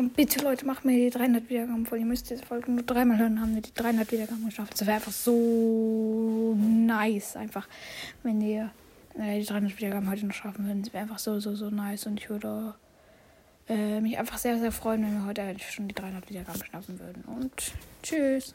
komm, bitte Leute, macht mir die 300 Wiedergaben voll. Ihr müsst diese Folge nur dreimal hören, haben wir die 300 Wiedergaben geschafft. Das wäre einfach so nice, einfach, wenn ihr äh, die 300 Wiedergaben heute noch schaffen würden. Das wäre einfach so, so, so nice. Und ich würde äh, mich einfach sehr, sehr freuen, wenn wir heute halt schon die 300 Wiedergaben schaffen würden. Und tschüss.